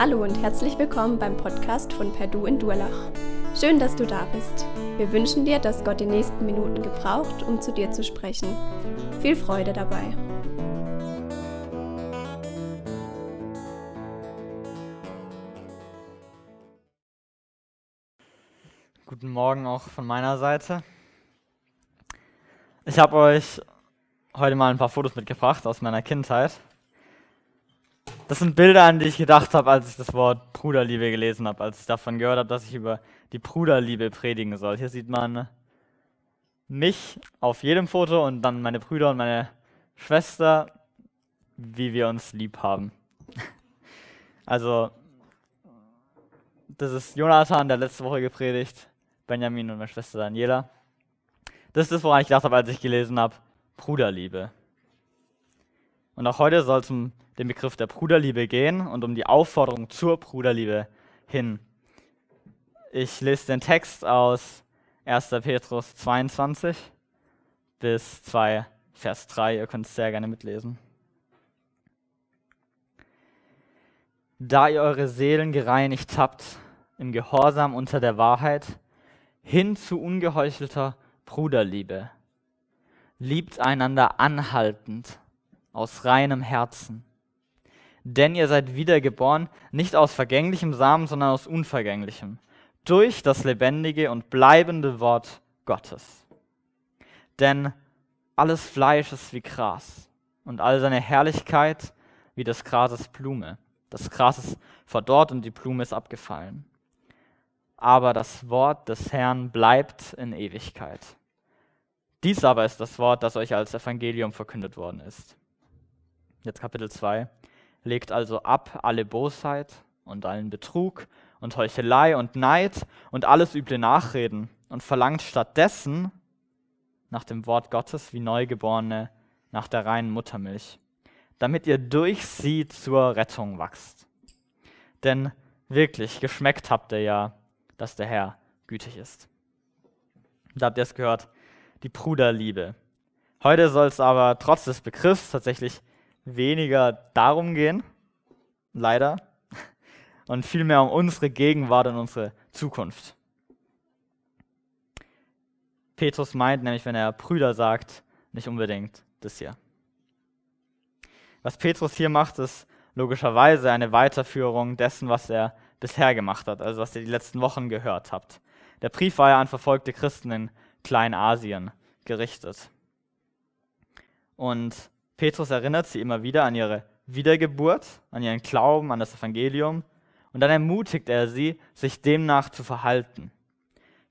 Hallo und herzlich willkommen beim Podcast von Perdu in Durlach. Schön, dass du da bist. Wir wünschen dir, dass Gott die nächsten Minuten gebraucht, um zu dir zu sprechen. Viel Freude dabei. Guten Morgen auch von meiner Seite. Ich habe euch heute mal ein paar Fotos mitgebracht aus meiner Kindheit. Das sind Bilder, an die ich gedacht habe, als ich das Wort Bruderliebe gelesen habe, als ich davon gehört habe, dass ich über die Bruderliebe predigen soll. Hier sieht man mich auf jedem Foto und dann meine Brüder und meine Schwester, wie wir uns lieb haben. Also, das ist Jonathan, der letzte Woche gepredigt, Benjamin und meine Schwester Daniela. Das ist das, woran ich gedacht habe, als ich gelesen habe, Bruderliebe. Und auch heute soll es um den Begriff der Bruderliebe gehen und um die Aufforderung zur Bruderliebe hin. Ich lese den Text aus 1. Petrus 22 bis 2 Vers 3. Ihr könnt es sehr gerne mitlesen. Da ihr eure Seelen gereinigt habt im Gehorsam unter der Wahrheit, hin zu ungeheuchelter Bruderliebe. Liebt einander anhaltend aus reinem Herzen. Denn ihr seid wiedergeboren, nicht aus vergänglichem Samen, sondern aus unvergänglichem, durch das lebendige und bleibende Wort Gottes. Denn alles Fleisch ist wie Gras und all seine Herrlichkeit wie des Grases Blume. Das Gras ist verdorrt und die Blume ist abgefallen. Aber das Wort des Herrn bleibt in Ewigkeit. Dies aber ist das Wort, das euch als Evangelium verkündet worden ist. Jetzt Kapitel 2. Legt also ab alle Bosheit und allen Betrug und Heuchelei und Neid und alles üble Nachreden und verlangt stattdessen nach dem Wort Gottes wie Neugeborene nach der reinen Muttermilch, damit ihr durch sie zur Rettung wachst. Denn wirklich geschmeckt habt ihr ja, dass der Herr gütig ist. Da habt ihr es gehört, die Bruderliebe. Heute soll es aber trotz des Begriffs tatsächlich weniger darum gehen, leider, und vielmehr um unsere Gegenwart und unsere Zukunft. Petrus meint nämlich, wenn er Brüder sagt, nicht unbedingt das hier. Was Petrus hier macht, ist logischerweise eine Weiterführung dessen, was er bisher gemacht hat, also was ihr die letzten Wochen gehört habt. Der Brief war ja an verfolgte Christen in Kleinasien gerichtet. Und Petrus erinnert sie immer wieder an ihre Wiedergeburt, an ihren Glauben, an das Evangelium. Und dann ermutigt er sie, sich demnach zu verhalten.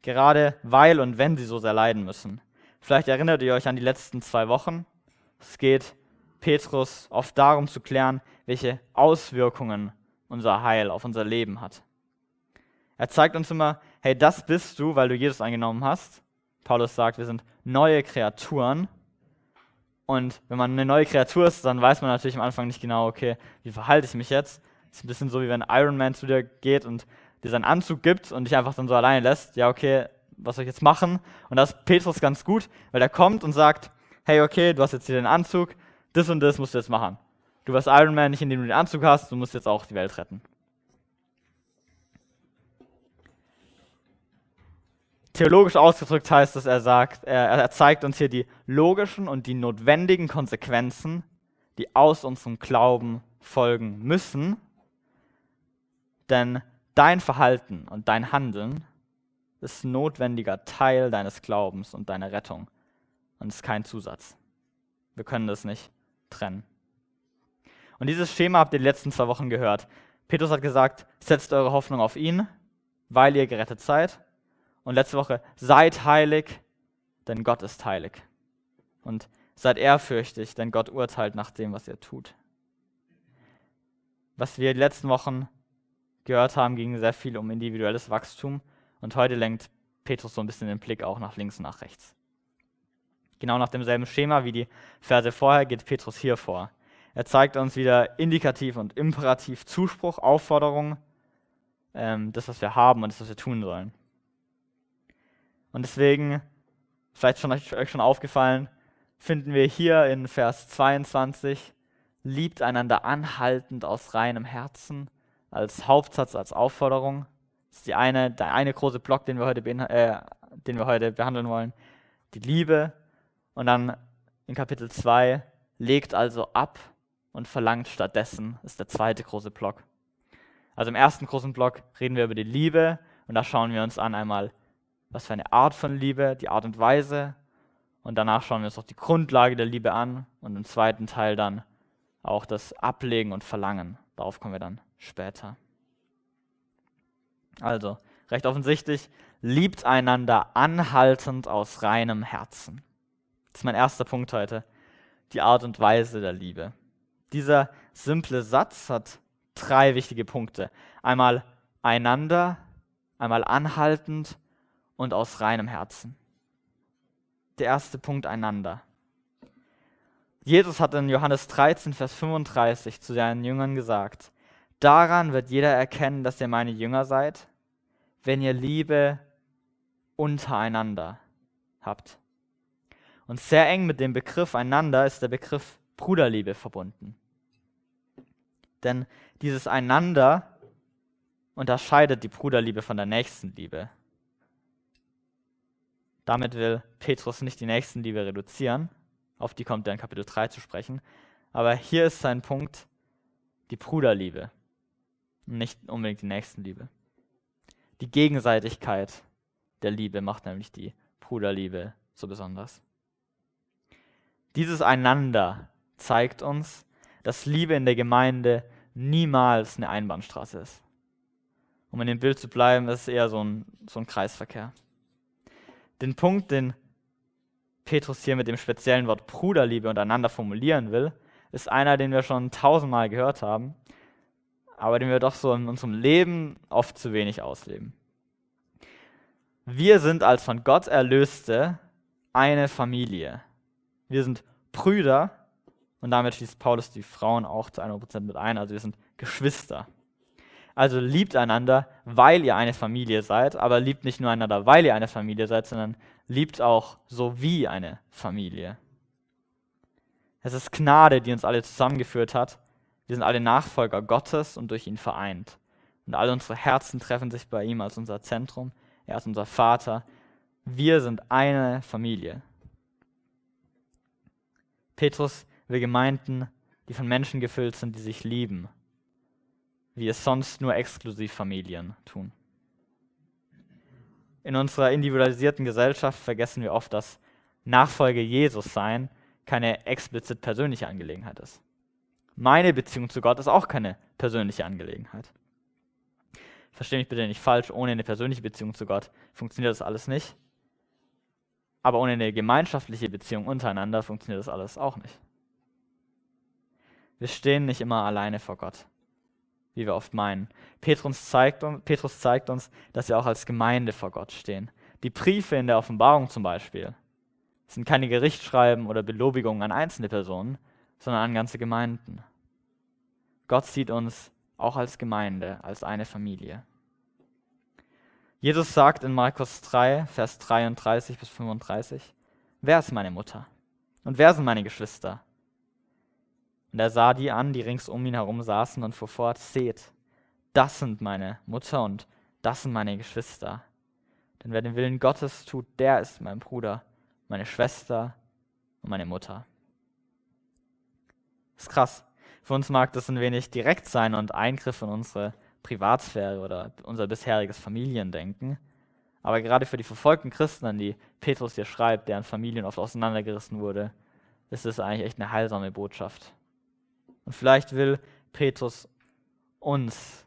Gerade weil und wenn sie so sehr leiden müssen. Vielleicht erinnert ihr euch an die letzten zwei Wochen. Es geht Petrus oft darum zu klären, welche Auswirkungen unser Heil auf unser Leben hat. Er zeigt uns immer, hey, das bist du, weil du Jesus angenommen hast. Paulus sagt, wir sind neue Kreaturen und wenn man eine neue Kreatur ist, dann weiß man natürlich am Anfang nicht genau, okay, wie verhalte ich mich jetzt? Ist ein bisschen so, wie wenn Iron Man zu dir geht und dir seinen Anzug gibt und dich einfach dann so alleine lässt. Ja, okay, was soll ich jetzt machen? Und da ist Petrus ganz gut, weil er kommt und sagt, hey, okay, du hast jetzt hier den Anzug, das und das musst du jetzt machen. Du warst Iron Man nicht, indem du den Anzug hast, du musst jetzt auch die Welt retten. Theologisch ausgedrückt heißt es, er sagt, er, er zeigt uns hier die logischen und die notwendigen Konsequenzen, die aus unserem Glauben folgen müssen. Denn dein Verhalten und dein Handeln ist notwendiger Teil deines Glaubens und deiner Rettung und ist kein Zusatz. Wir können das nicht trennen. Und dieses Schema habt ihr die letzten zwei Wochen gehört. Petrus hat gesagt, setzt eure Hoffnung auf ihn, weil ihr gerettet seid. Und letzte Woche, seid heilig, denn Gott ist heilig. Und seid ehrfürchtig, denn Gott urteilt nach dem, was ihr tut. Was wir die letzten Wochen gehört haben, ging sehr viel um individuelles Wachstum. Und heute lenkt Petrus so ein bisschen den Blick auch nach links und nach rechts. Genau nach demselben Schema wie die Verse vorher geht Petrus hier vor. Er zeigt uns wieder indikativ und imperativ Zuspruch, Aufforderung, ähm, das, was wir haben und das, was wir tun sollen. Und deswegen, vielleicht schon euch schon aufgefallen, finden wir hier in Vers 22, liebt einander anhaltend aus reinem Herzen, als Hauptsatz, als Aufforderung. Das ist die eine, der eine große Block, den wir heute, äh, den wir heute behandeln wollen. Die Liebe. Und dann in Kapitel 2, legt also ab und verlangt stattdessen, ist der zweite große Block. Also im ersten großen Block reden wir über die Liebe und da schauen wir uns an einmal, was für eine Art von Liebe, die Art und Weise. Und danach schauen wir uns auch die Grundlage der Liebe an und im zweiten Teil dann auch das Ablegen und Verlangen. Darauf kommen wir dann später. Also, recht offensichtlich, liebt einander anhaltend aus reinem Herzen. Das ist mein erster Punkt heute, die Art und Weise der Liebe. Dieser simple Satz hat drei wichtige Punkte. Einmal einander, einmal anhaltend und aus reinem Herzen. Der erste Punkt einander. Jesus hat in Johannes 13, Vers 35 zu seinen Jüngern gesagt, daran wird jeder erkennen, dass ihr meine Jünger seid, wenn ihr Liebe untereinander habt. Und sehr eng mit dem Begriff einander ist der Begriff Bruderliebe verbunden. Denn dieses Einander unterscheidet die Bruderliebe von der Nächstenliebe. Damit will Petrus nicht die Nächstenliebe reduzieren, auf die kommt er in Kapitel 3 zu sprechen, aber hier ist sein Punkt die Bruderliebe, nicht unbedingt die Nächstenliebe. Die Gegenseitigkeit der Liebe macht nämlich die Bruderliebe so besonders. Dieses Einander zeigt uns, dass Liebe in der Gemeinde niemals eine Einbahnstraße ist. Um in dem Bild zu bleiben, ist es eher so ein, so ein Kreisverkehr. Den Punkt, den Petrus hier mit dem speziellen Wort Bruderliebe untereinander formulieren will, ist einer, den wir schon tausendmal gehört haben, aber den wir doch so in unserem Leben oft zu wenig ausleben. Wir sind als von Gott Erlöste eine Familie. Wir sind Brüder und damit schließt Paulus die Frauen auch zu 100% mit ein. Also wir sind Geschwister. Also liebt einander, weil ihr eine Familie seid, aber liebt nicht nur einander, weil ihr eine Familie seid, sondern liebt auch so wie eine Familie. Es ist Gnade, die uns alle zusammengeführt hat. Wir sind alle Nachfolger Gottes und durch ihn vereint. Und alle unsere Herzen treffen sich bei ihm als unser Zentrum. Er ist unser Vater. Wir sind eine Familie. Petrus will Gemeinden, die von Menschen gefüllt sind, die sich lieben, wie es sonst nur Exklusivfamilien tun. In unserer individualisierten Gesellschaft vergessen wir oft, dass Nachfolge Jesus sein keine explizit persönliche Angelegenheit ist. Meine Beziehung zu Gott ist auch keine persönliche Angelegenheit. Verstehe mich bitte nicht falsch, ohne eine persönliche Beziehung zu Gott funktioniert das alles nicht. Aber ohne eine gemeinschaftliche Beziehung untereinander funktioniert das alles auch nicht. Wir stehen nicht immer alleine vor Gott, wie wir oft meinen. Petrus zeigt, Petrus zeigt uns, dass wir auch als Gemeinde vor Gott stehen. Die Briefe in der Offenbarung zum Beispiel sind keine Gerichtsschreiben oder Belobigungen an einzelne Personen, sondern an ganze Gemeinden. Gott sieht uns auch als Gemeinde, als eine Familie. Jesus sagt in Markus 3, Vers 33 bis 35, wer ist meine Mutter? Und wer sind meine Geschwister? Und er sah die an, die rings um ihn herum saßen und fuhr fort, seht, das sind meine Mutter und das sind meine Geschwister. Denn wer den Willen Gottes tut, der ist mein Bruder, meine Schwester und meine Mutter. Das ist krass. Für uns mag das ein wenig direkt sein und Eingriff in unsere Privatsphäre oder unser bisheriges Familiendenken. Aber gerade für die verfolgten Christen, an die Petrus hier schreibt, deren Familien oft auseinandergerissen wurde, ist es eigentlich echt eine heilsame Botschaft. Und vielleicht will Petrus uns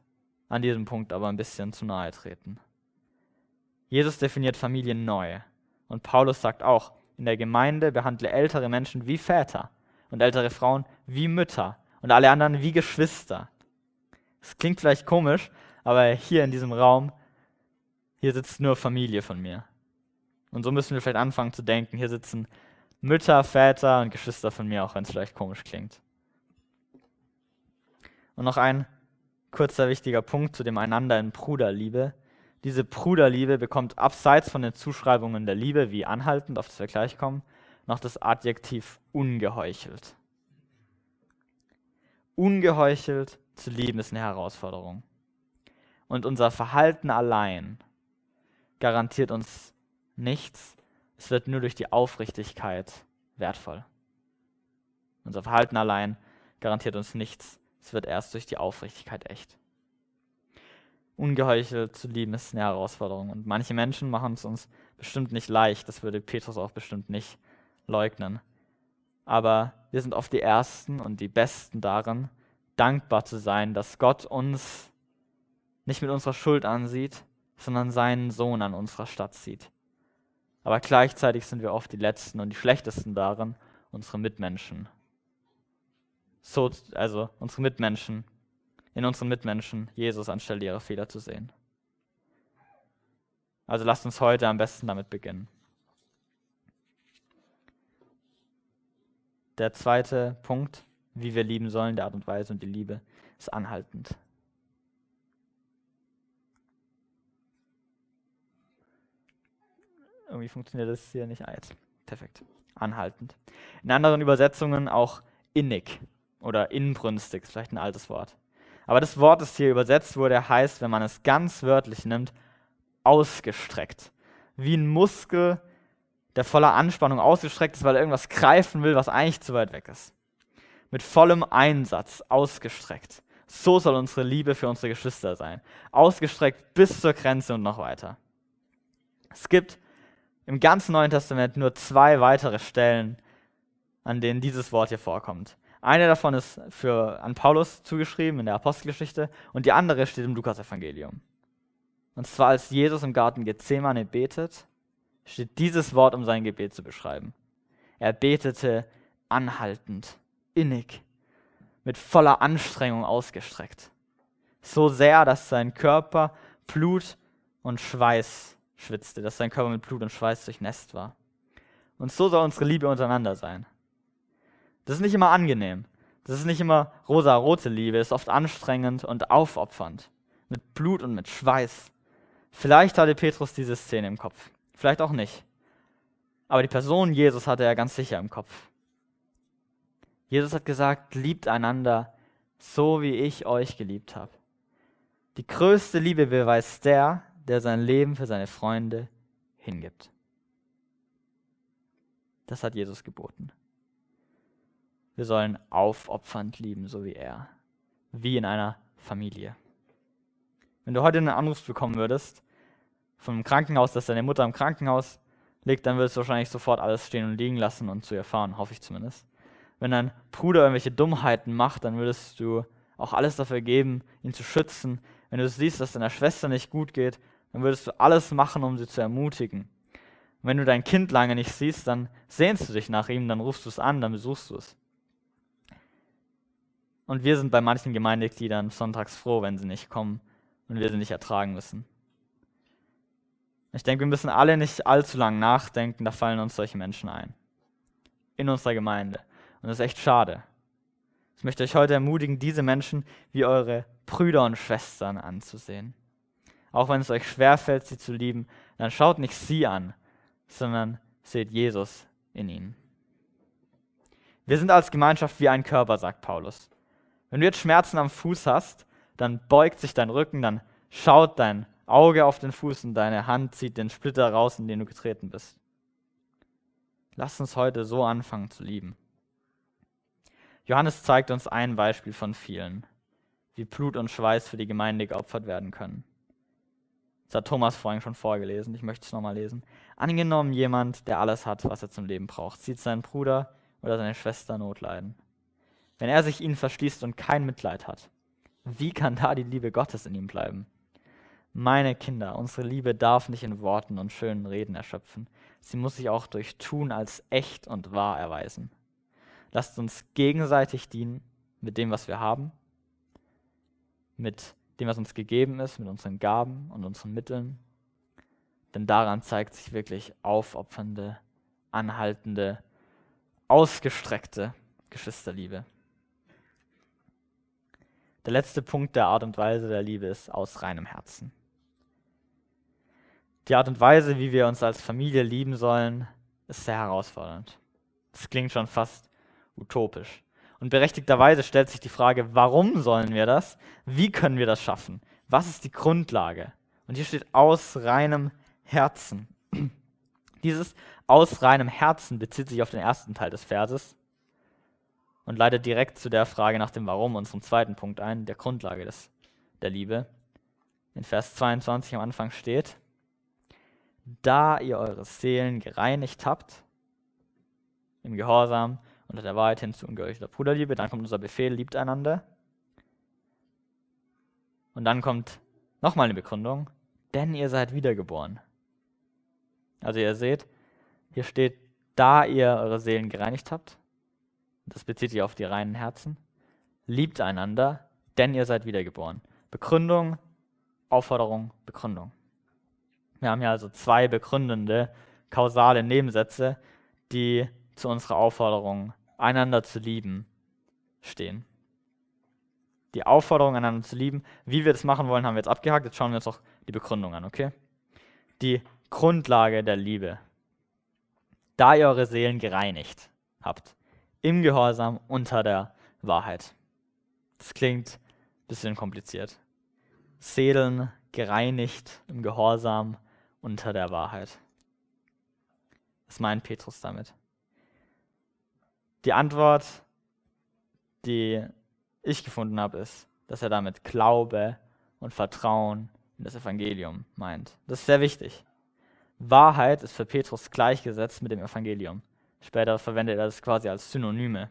an diesem Punkt aber ein bisschen zu nahe treten. Jesus definiert Familien neu. Und Paulus sagt auch, in der Gemeinde behandle ältere Menschen wie Väter und ältere Frauen wie Mütter und alle anderen wie Geschwister. Das klingt vielleicht komisch, aber hier in diesem Raum, hier sitzt nur Familie von mir. Und so müssen wir vielleicht anfangen zu denken. Hier sitzen Mütter, Väter und Geschwister von mir, auch wenn es vielleicht komisch klingt. Und noch ein kurzer wichtiger Punkt zu dem Einander in Bruderliebe. Diese Bruderliebe bekommt abseits von den Zuschreibungen der Liebe, wie anhaltend, auf das wir gleich kommen, noch das Adjektiv ungeheuchelt. Ungeheuchelt zu lieben ist eine Herausforderung. und unser Verhalten allein garantiert uns nichts. Es wird nur durch die Aufrichtigkeit wertvoll. Unser Verhalten allein garantiert uns nichts. Es wird erst durch die Aufrichtigkeit echt. Ungeheuchelt zu lieben ist eine Herausforderung. Und manche Menschen machen es uns bestimmt nicht leicht. Das würde Petrus auch bestimmt nicht leugnen. Aber wir sind oft die Ersten und die Besten darin, dankbar zu sein, dass Gott uns nicht mit unserer Schuld ansieht, sondern seinen Sohn an unserer Stadt sieht. Aber gleichzeitig sind wir oft die Letzten und die Schlechtesten darin, unsere Mitmenschen, so, also unsere Mitmenschen in unseren Mitmenschen Jesus anstelle ihrer Fehler zu sehen. Also lasst uns heute am besten damit beginnen. Der zweite Punkt, wie wir lieben sollen, der Art und Weise und die Liebe, ist anhaltend. Irgendwie funktioniert das hier nicht. Ah, jetzt. Perfekt. Anhaltend. In anderen Übersetzungen auch innig oder inbrünstig, ist vielleicht ein altes Wort. Aber das Wort, das hier übersetzt wurde, heißt, wenn man es ganz wörtlich nimmt, ausgestreckt. Wie ein Muskel, der voller Anspannung ausgestreckt ist, weil er irgendwas greifen will, was eigentlich zu weit weg ist. Mit vollem Einsatz ausgestreckt. So soll unsere Liebe für unsere Geschwister sein. Ausgestreckt bis zur Grenze und noch weiter. Es gibt im ganzen Neuen Testament nur zwei weitere Stellen, an denen dieses Wort hier vorkommt. Eine davon ist für, an Paulus zugeschrieben in der Apostelgeschichte und die andere steht im Lukasevangelium. Und zwar als Jesus im Garten Gethsemane betet, steht dieses Wort, um sein Gebet zu beschreiben. Er betete anhaltend, innig, mit voller Anstrengung ausgestreckt. So sehr, dass sein Körper Blut und Schweiß schwitzte, dass sein Körper mit Blut und Schweiß durchnässt war. Und so soll unsere Liebe untereinander sein. Das ist nicht immer angenehm. Das ist nicht immer rosa-rote Liebe, ist oft anstrengend und aufopfernd. Mit Blut und mit Schweiß. Vielleicht hatte Petrus diese Szene im Kopf. Vielleicht auch nicht. Aber die Person Jesus hatte er ganz sicher im Kopf. Jesus hat gesagt, liebt einander so, wie ich euch geliebt habe. Die größte Liebe beweist der, der sein Leben für seine Freunde hingibt. Das hat Jesus geboten. Wir sollen aufopfernd lieben, so wie er. Wie in einer Familie. Wenn du heute einen Anruf bekommen würdest, vom Krankenhaus, dass deine Mutter im Krankenhaus liegt, dann würdest du wahrscheinlich sofort alles stehen und liegen lassen und zu ihr fahren, hoffe ich zumindest. Wenn dein Bruder irgendwelche Dummheiten macht, dann würdest du auch alles dafür geben, ihn zu schützen. Wenn du siehst, dass deiner Schwester nicht gut geht, dann würdest du alles machen, um sie zu ermutigen. Und wenn du dein Kind lange nicht siehst, dann sehnst du dich nach ihm, dann rufst du es an, dann besuchst du es. Und wir sind bei manchen Gemeindegliedern sonntags froh, wenn sie nicht kommen und wir sie nicht ertragen müssen. Ich denke, wir müssen alle nicht allzu lang nachdenken, da fallen uns solche Menschen ein. In unserer Gemeinde. Und das ist echt schade. Ich möchte euch heute ermutigen, diese Menschen wie eure Brüder und Schwestern anzusehen. Auch wenn es euch schwerfällt, sie zu lieben, dann schaut nicht sie an, sondern seht Jesus in ihnen. Wir sind als Gemeinschaft wie ein Körper, sagt Paulus. Wenn du jetzt Schmerzen am Fuß hast, dann beugt sich dein Rücken, dann schaut dein Auge auf den Fuß und deine Hand zieht den Splitter raus, in den du getreten bist. Lass uns heute so anfangen zu lieben. Johannes zeigt uns ein Beispiel von vielen, wie Blut und Schweiß für die Gemeinde geopfert werden können. Das hat Thomas vorhin schon vorgelesen, ich möchte es nochmal lesen. Angenommen, jemand, der alles hat, was er zum Leben braucht, sieht seinen Bruder oder seine Schwester Not leiden wenn er sich ihnen verschließt und kein Mitleid hat, wie kann da die Liebe Gottes in ihm bleiben? Meine Kinder, unsere Liebe darf nicht in Worten und schönen Reden erschöpfen. Sie muss sich auch durch Tun als echt und wahr erweisen. Lasst uns gegenseitig dienen mit dem, was wir haben, mit dem, was uns gegeben ist, mit unseren Gaben und unseren Mitteln. Denn daran zeigt sich wirklich aufopfernde, anhaltende, ausgestreckte Geschwisterliebe. Der letzte Punkt der Art und Weise der Liebe ist aus reinem Herzen. Die Art und Weise, wie wir uns als Familie lieben sollen, ist sehr herausfordernd. Das klingt schon fast utopisch. Und berechtigterweise stellt sich die Frage, warum sollen wir das? Wie können wir das schaffen? Was ist die Grundlage? Und hier steht aus reinem Herzen. Dieses aus reinem Herzen bezieht sich auf den ersten Teil des Verses und leitet direkt zu der Frage nach dem Warum, unserem zweiten Punkt ein, der Grundlage des, der Liebe. In Vers 22 am Anfang steht, da ihr eure Seelen gereinigt habt, im Gehorsam unter der Wahrheit hin zu ungeheuchelter Bruderliebe, dann kommt unser Befehl, liebt einander. Und dann kommt nochmal eine Begründung, denn ihr seid wiedergeboren. Also ihr seht, hier steht, da ihr eure Seelen gereinigt habt, das bezieht sich auf die reinen Herzen, liebt einander, denn ihr seid wiedergeboren. Begründung, Aufforderung, Begründung. Wir haben hier also zwei begründende, kausale Nebensätze, die zu unserer Aufforderung, einander zu lieben, stehen. Die Aufforderung, einander zu lieben, wie wir das machen wollen, haben wir jetzt abgehakt. Jetzt schauen wir uns auch die Begründung an, okay? Die Grundlage der Liebe. Da ihr eure Seelen gereinigt habt, im Gehorsam unter der Wahrheit. Das klingt ein bisschen kompliziert. Seelen gereinigt im Gehorsam unter der Wahrheit. Was meint Petrus damit? Die Antwort, die ich gefunden habe, ist, dass er damit Glaube und Vertrauen in das Evangelium meint. Das ist sehr wichtig. Wahrheit ist für Petrus gleichgesetzt mit dem Evangelium. Später verwendet er das quasi als Synonyme.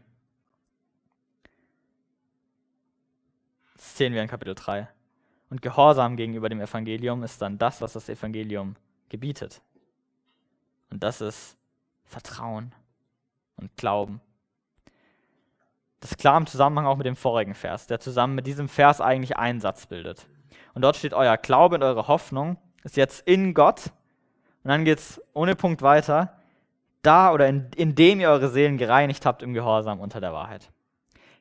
Das sehen wir in Kapitel 3. Und Gehorsam gegenüber dem Evangelium ist dann das, was das Evangelium gebietet. Und das ist Vertrauen und Glauben. Das ist klar im Zusammenhang auch mit dem vorigen Vers, der zusammen mit diesem Vers eigentlich einen Satz bildet. Und dort steht, euer Glaube und eure Hoffnung ist jetzt in Gott. Und dann geht es ohne Punkt weiter, da oder in, indem ihr eure Seelen gereinigt habt im Gehorsam unter der Wahrheit.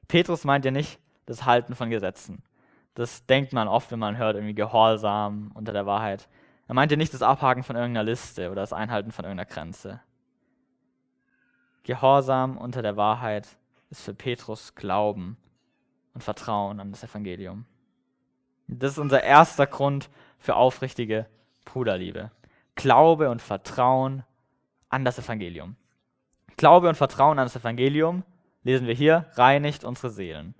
Petrus meint ja nicht das Halten von Gesetzen. Das denkt man oft, wenn man hört, irgendwie Gehorsam unter der Wahrheit. Er meinte nicht das Abhaken von irgendeiner Liste oder das Einhalten von irgendeiner Grenze. Gehorsam unter der Wahrheit ist für Petrus Glauben und Vertrauen an das Evangelium. Das ist unser erster Grund für aufrichtige Bruderliebe. Glaube und Vertrauen an das Evangelium. Glaube und Vertrauen an das Evangelium, lesen wir hier, reinigt unsere Seelen.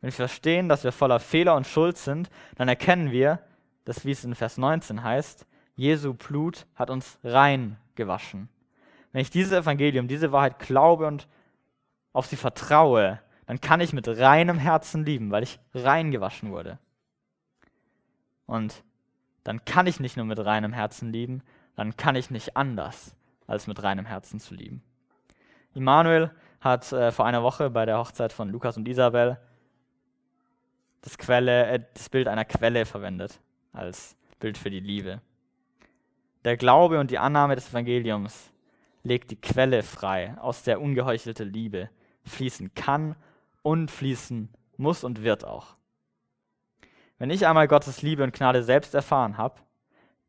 Wenn wir verstehen, dass wir voller Fehler und Schuld sind, dann erkennen wir, dass, wie es in Vers 19 heißt, Jesu Blut hat uns rein gewaschen. Wenn ich dieses Evangelium, diese Wahrheit glaube und auf sie vertraue, dann kann ich mit reinem Herzen lieben, weil ich rein gewaschen wurde. Und dann kann ich nicht nur mit reinem Herzen lieben, dann kann ich nicht anders, als mit reinem Herzen zu lieben. Immanuel hat äh, vor einer Woche bei der Hochzeit von Lukas und Isabel das, Quelle, äh, das Bild einer Quelle verwendet als Bild für die Liebe. Der Glaube und die Annahme des Evangeliums legt die Quelle frei, aus der ungeheuchelte Liebe fließen kann und fließen muss und wird auch. Wenn ich einmal Gottes Liebe und Gnade selbst erfahren habe,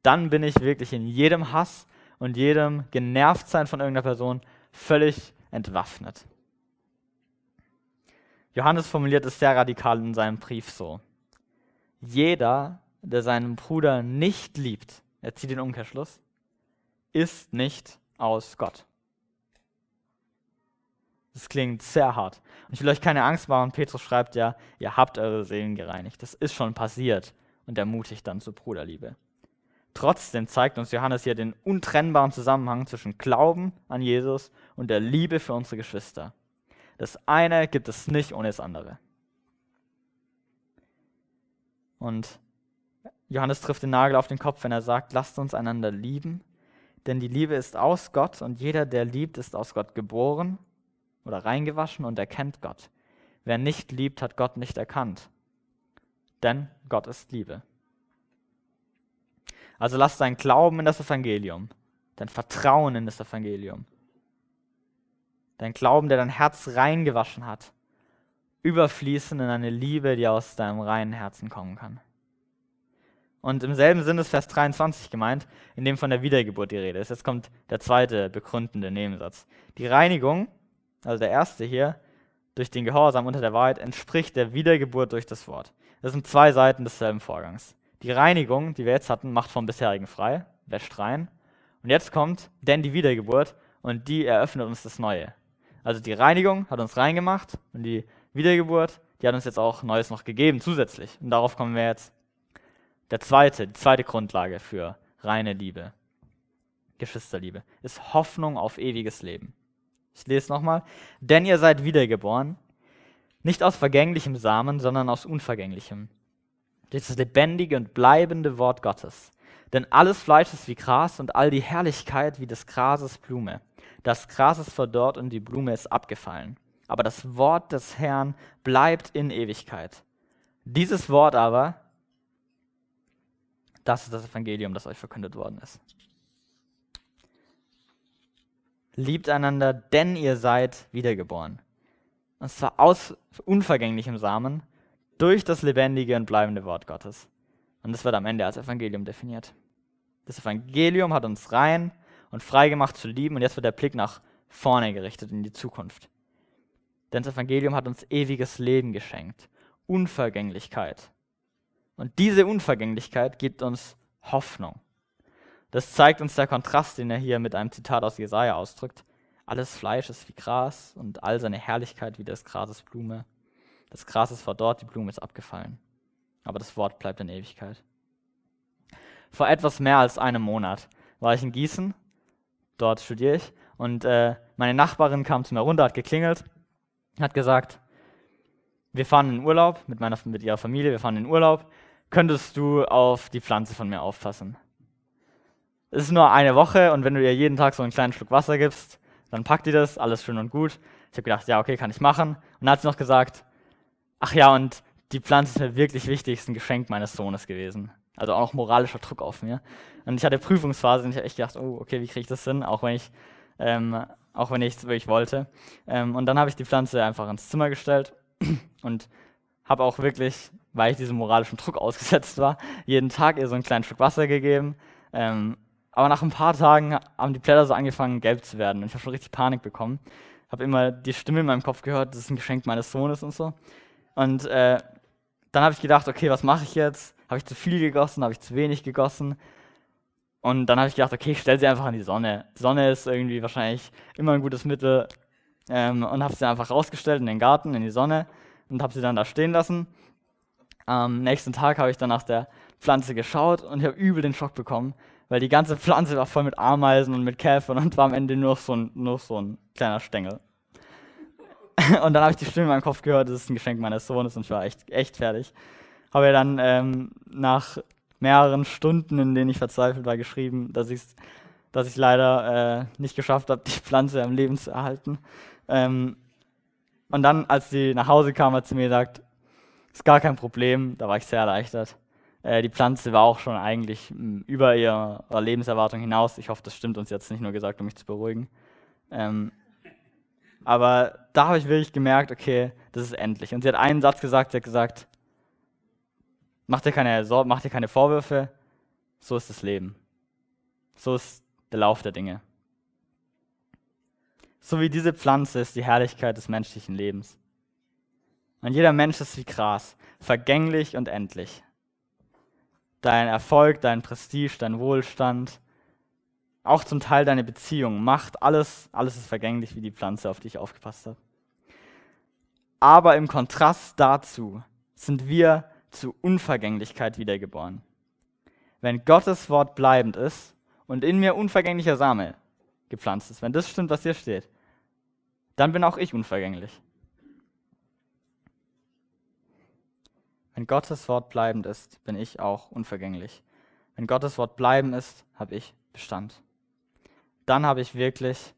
dann bin ich wirklich in jedem Hass und jedem Genervtsein von irgendeiner Person völlig entwaffnet. Johannes formuliert es sehr radikal in seinem Brief so. Jeder, der seinen Bruder nicht liebt, er zieht den Umkehrschluss, ist nicht aus Gott. Das klingt sehr hart. Und ich will euch keine Angst machen. Petrus schreibt ja, ihr habt eure Seelen gereinigt. Das ist schon passiert und ermutigt dann zur Bruderliebe. Trotzdem zeigt uns Johannes hier den untrennbaren Zusammenhang zwischen Glauben an Jesus und der Liebe für unsere Geschwister. Das eine gibt es nicht ohne das andere. Und Johannes trifft den Nagel auf den Kopf, wenn er sagt, lasst uns einander lieben, denn die Liebe ist aus Gott und jeder, der liebt, ist aus Gott geboren oder reingewaschen und erkennt Gott. Wer nicht liebt, hat Gott nicht erkannt. Denn Gott ist Liebe. Also lass dein Glauben in das Evangelium, dein Vertrauen in das Evangelium, dein Glauben, der dein Herz reingewaschen hat, überfließen in eine Liebe, die aus deinem reinen Herzen kommen kann. Und im selben Sinne ist Vers 23 gemeint, in dem von der Wiedergeburt die Rede ist. Jetzt kommt der zweite begründende Nebensatz. Die Reinigung also der erste hier, durch den Gehorsam unter der Wahrheit entspricht der Wiedergeburt durch das Wort. Das sind zwei Seiten desselben Vorgangs. Die Reinigung, die wir jetzt hatten, macht vom bisherigen frei, wäscht rein. Und jetzt kommt denn die Wiedergeburt und die eröffnet uns das Neue. Also die Reinigung hat uns reingemacht und die Wiedergeburt, die hat uns jetzt auch Neues noch gegeben zusätzlich. Und darauf kommen wir jetzt. Der zweite, die zweite Grundlage für reine Liebe, Geschwisterliebe, ist Hoffnung auf ewiges Leben. Ich lese nochmal. Denn ihr seid wiedergeboren, nicht aus vergänglichem Samen, sondern aus unvergänglichem. Das lebendige und bleibende Wort Gottes. Denn alles Fleisch ist wie Gras und all die Herrlichkeit wie des Grases Blume. Das Gras ist verdorrt und die Blume ist abgefallen. Aber das Wort des Herrn bleibt in Ewigkeit. Dieses Wort aber, das ist das Evangelium, das euch verkündet worden ist. Liebt einander, denn ihr seid wiedergeboren. Und zwar aus unvergänglichem Samen durch das lebendige und bleibende Wort Gottes. Und das wird am Ende als Evangelium definiert. Das Evangelium hat uns rein und frei gemacht zu lieben und jetzt wird der Blick nach vorne gerichtet in die Zukunft. Denn das Evangelium hat uns ewiges Leben geschenkt, Unvergänglichkeit. Und diese Unvergänglichkeit gibt uns Hoffnung. Das zeigt uns der Kontrast, den er hier mit einem Zitat aus Jesaja ausdrückt. Alles Fleisch ist wie Gras und all seine Herrlichkeit wie des Grases Blume. Das Gras ist verdorrt, die Blume ist abgefallen. Aber das Wort bleibt in Ewigkeit. Vor etwas mehr als einem Monat war ich in Gießen dort studiere ich. Und äh, meine Nachbarin kam zu mir runter, hat geklingelt, hat gesagt, wir fahren in Urlaub mit, meiner, mit ihrer Familie, wir fahren in Urlaub. Könntest du auf die Pflanze von mir aufpassen? Es ist nur eine Woche und wenn du ihr jeden Tag so einen kleinen Schluck Wasser gibst, dann packt die das, alles schön und gut. Ich habe gedacht, ja, okay, kann ich machen. Und dann hat sie noch gesagt, ach ja, und die Pflanze ist mir wirklich wichtig, ist ein Geschenk meines Sohnes gewesen. Also auch moralischer Druck auf mir. Und ich hatte Prüfungsphase und ich habe echt gedacht, oh, okay, wie kriege ich das hin? Auch wenn ich ähm, auch wenn ich es wirklich wollte. Ähm, und dann habe ich die Pflanze einfach ins Zimmer gestellt und habe auch wirklich, weil ich diesem moralischen Druck ausgesetzt war, jeden Tag ihr so einen kleinen Schluck Wasser gegeben. Ähm, aber nach ein paar Tagen haben die Blätter so angefangen, gelb zu werden. Und ich habe schon richtig Panik bekommen. Habe immer die Stimme in meinem Kopf gehört, das ist ein Geschenk meines Sohnes und so. Und äh, dann habe ich gedacht, okay, was mache ich jetzt? Habe ich zu viel gegossen? Habe ich zu wenig gegossen? Und dann habe ich gedacht, okay, ich stelle sie einfach in die Sonne. Sonne ist irgendwie wahrscheinlich immer ein gutes Mittel. Ähm, und habe sie einfach rausgestellt in den Garten, in die Sonne und habe sie dann da stehen lassen. Am nächsten Tag habe ich dann nach der Pflanze geschaut und habe übel den Schock bekommen, weil die ganze Pflanze war voll mit Ameisen und mit Käfern und war am Ende nur so ein, nur so ein kleiner Stängel. Und dann habe ich die Stimme in meinem Kopf gehört, das ist ein Geschenk meines Sohnes und ich war echt, echt fertig habe ja dann ähm, nach mehreren Stunden, in denen ich verzweifelt war, geschrieben, dass, ich's, dass ich leider äh, nicht geschafft habe, die Pflanze am Leben zu erhalten. Ähm, und dann, als sie nach Hause kam, hat sie mir gesagt, ist gar kein Problem, da war ich sehr erleichtert. Äh, die Pflanze war auch schon eigentlich m, über ihre Lebenserwartung hinaus. Ich hoffe, das stimmt uns jetzt nicht nur gesagt, um mich zu beruhigen. Ähm, aber da habe ich wirklich gemerkt, okay, das ist endlich. Und sie hat einen Satz gesagt, sie hat gesagt, Mach dir keine, mach dir keine Vorwürfe. So ist das Leben. So ist der Lauf der Dinge. So wie diese Pflanze ist die Herrlichkeit des menschlichen Lebens. Und jeder Mensch ist wie Gras, vergänglich und endlich. Dein Erfolg, dein Prestige, dein Wohlstand, auch zum Teil deine Beziehung, Macht, alles, alles ist vergänglich wie die Pflanze, auf die ich aufgepasst habe. Aber im Kontrast dazu sind wir zu Unvergänglichkeit wiedergeboren. Wenn Gottes Wort bleibend ist und in mir unvergänglicher Same gepflanzt ist, wenn das stimmt, was hier steht, dann bin auch ich unvergänglich. Wenn Gottes Wort bleibend ist, bin ich auch unvergänglich. Wenn Gottes Wort bleiben ist, habe ich Bestand. Dann habe ich wirklich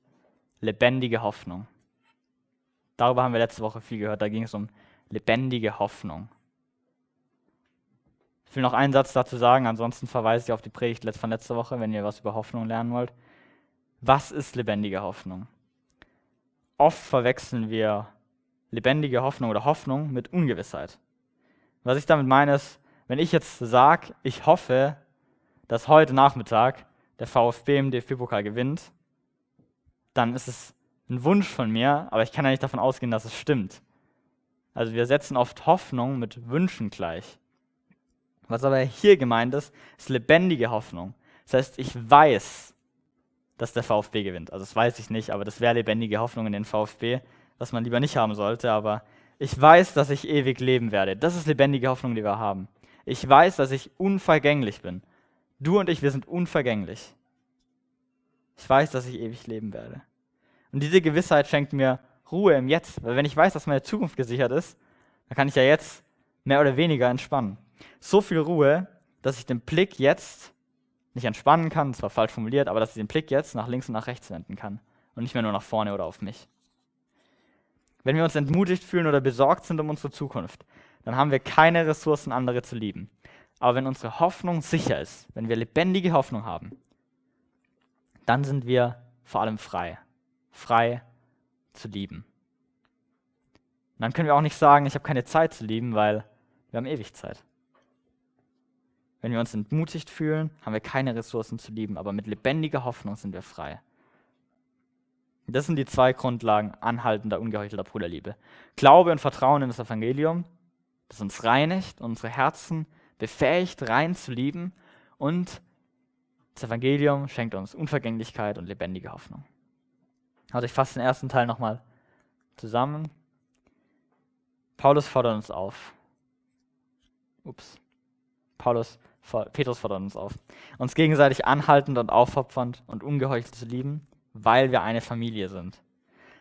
lebendige Hoffnung. Darüber haben wir letzte Woche viel gehört. Da ging es um lebendige Hoffnung. Ich will noch einen Satz dazu sagen, ansonsten verweise ich auf die Predigt von letzter Woche, wenn ihr was über Hoffnung lernen wollt. Was ist lebendige Hoffnung? Oft verwechseln wir lebendige Hoffnung oder Hoffnung mit Ungewissheit. Was ich damit meine ist, wenn ich jetzt sage, ich hoffe, dass heute Nachmittag der VfB im DFB-Pokal gewinnt, dann ist es ein Wunsch von mir, aber ich kann ja nicht davon ausgehen, dass es stimmt, Also wir setzen oft Hoffnung mit Wünschen gleich. Was aber hier gemeint ist, ist lebendige Hoffnung. Das heißt, ich weiß, dass der VfB gewinnt. Also das weiß ich nicht, aber das wäre lebendige Hoffnung in den VfB, was man lieber nicht haben sollte. Aber ich weiß, dass ich ewig leben werde. Das ist lebendige Hoffnung, die wir haben. Ich weiß, dass ich unvergänglich bin. Du und ich, wir sind unvergänglich. Ich weiß, dass ich ewig leben werde. Und diese Gewissheit schenkt mir Ruhe im Jetzt. Weil wenn ich weiß, dass meine Zukunft gesichert ist, dann kann ich ja jetzt mehr oder weniger entspannen. So viel Ruhe, dass ich den Blick jetzt nicht entspannen kann, zwar falsch formuliert, aber dass ich den Blick jetzt nach links und nach rechts wenden kann und nicht mehr nur nach vorne oder auf mich. Wenn wir uns entmutigt fühlen oder besorgt sind um unsere Zukunft, dann haben wir keine Ressourcen, andere zu lieben. Aber wenn unsere Hoffnung sicher ist, wenn wir lebendige Hoffnung haben, dann sind wir vor allem frei. Frei zu lieben. Und dann können wir auch nicht sagen, ich habe keine Zeit zu lieben, weil wir haben ewig Zeit. Wenn wir uns entmutigt fühlen, haben wir keine Ressourcen zu lieben, aber mit lebendiger Hoffnung sind wir frei. Das sind die zwei Grundlagen anhaltender, ungeheuchelter Bruderliebe. Glaube und Vertrauen in das Evangelium, das uns reinigt, unsere Herzen befähigt, rein zu lieben und das Evangelium schenkt uns Unvergänglichkeit und lebendige Hoffnung. Also ich fasse den ersten Teil nochmal zusammen. Paulus fordert uns auf. Ups. Paulus, Petrus fordert uns auf, uns gegenseitig anhaltend und aufopfernd und ungeheuchelt zu lieben, weil wir eine Familie sind.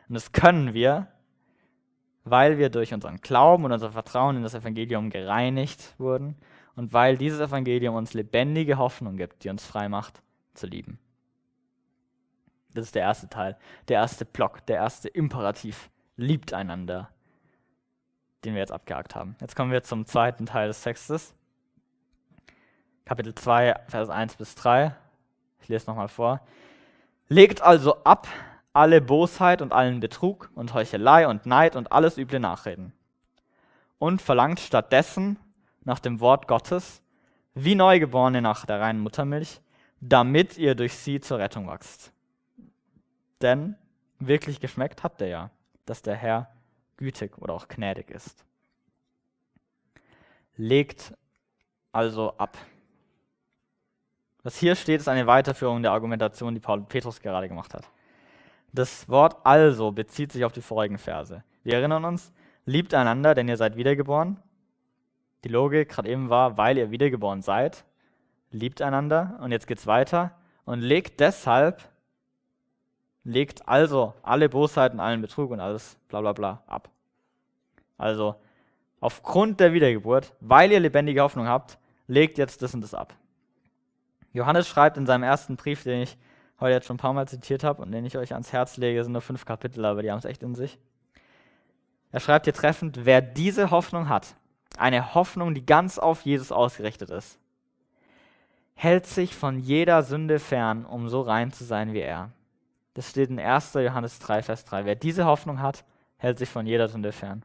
Und das können wir, weil wir durch unseren Glauben und unser Vertrauen in das Evangelium gereinigt wurden und weil dieses Evangelium uns lebendige Hoffnung gibt, die uns frei macht, zu lieben. Das ist der erste Teil, der erste Block, der erste Imperativ. Liebt einander, den wir jetzt abgehakt haben. Jetzt kommen wir zum zweiten Teil des Textes. Kapitel 2, Vers 1 bis 3. Ich lese nochmal vor. Legt also ab alle Bosheit und allen Betrug und Heuchelei und Neid und alles üble Nachreden. Und verlangt stattdessen nach dem Wort Gottes, wie Neugeborene nach der reinen Muttermilch, damit ihr durch sie zur Rettung wachst. Denn wirklich geschmeckt habt ihr ja, dass der Herr gütig oder auch gnädig ist. Legt also ab. Was hier steht, ist eine Weiterführung der Argumentation, die Paul Petrus gerade gemacht hat. Das Wort also bezieht sich auf die vorigen Verse. Wir erinnern uns, liebt einander, denn ihr seid wiedergeboren. Die Logik gerade eben war, weil ihr wiedergeboren seid, liebt einander. Und jetzt geht es weiter. Und legt deshalb legt also alle Bosheiten, allen Betrug und alles bla bla bla ab. Also aufgrund der Wiedergeburt, weil ihr lebendige Hoffnung habt, legt jetzt das und das ab. Johannes schreibt in seinem ersten Brief, den ich heute jetzt schon ein paar Mal zitiert habe und den ich euch ans Herz lege, sind nur fünf Kapitel, aber die haben es echt in sich. Er schreibt hier treffend, wer diese Hoffnung hat, eine Hoffnung, die ganz auf Jesus ausgerichtet ist, hält sich von jeder Sünde fern, um so rein zu sein wie er. Das steht in 1. Johannes 3, Vers 3. Wer diese Hoffnung hat, hält sich von jeder Sünde fern.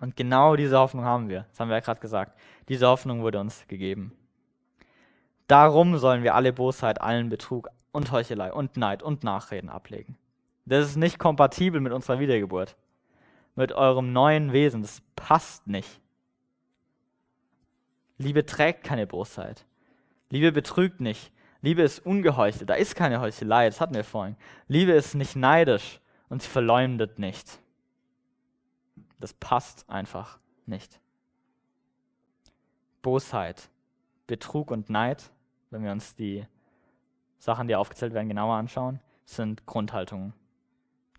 Und genau diese Hoffnung haben wir. Das haben wir ja gerade gesagt. Diese Hoffnung wurde uns gegeben. Darum sollen wir alle Bosheit, allen Betrug und Heuchelei und Neid und Nachreden ablegen. Das ist nicht kompatibel mit unserer Wiedergeburt, mit eurem neuen Wesen. Das passt nicht. Liebe trägt keine Bosheit. Liebe betrügt nicht. Liebe ist ungeheuchelt, da ist keine Heuchelei, das hatten wir vorhin. Liebe ist nicht neidisch und sie verleumdet nicht. Das passt einfach nicht. Bosheit, Betrug und Neid, wenn wir uns die Sachen, die aufgezählt werden, genauer anschauen, sind Grundhaltungen.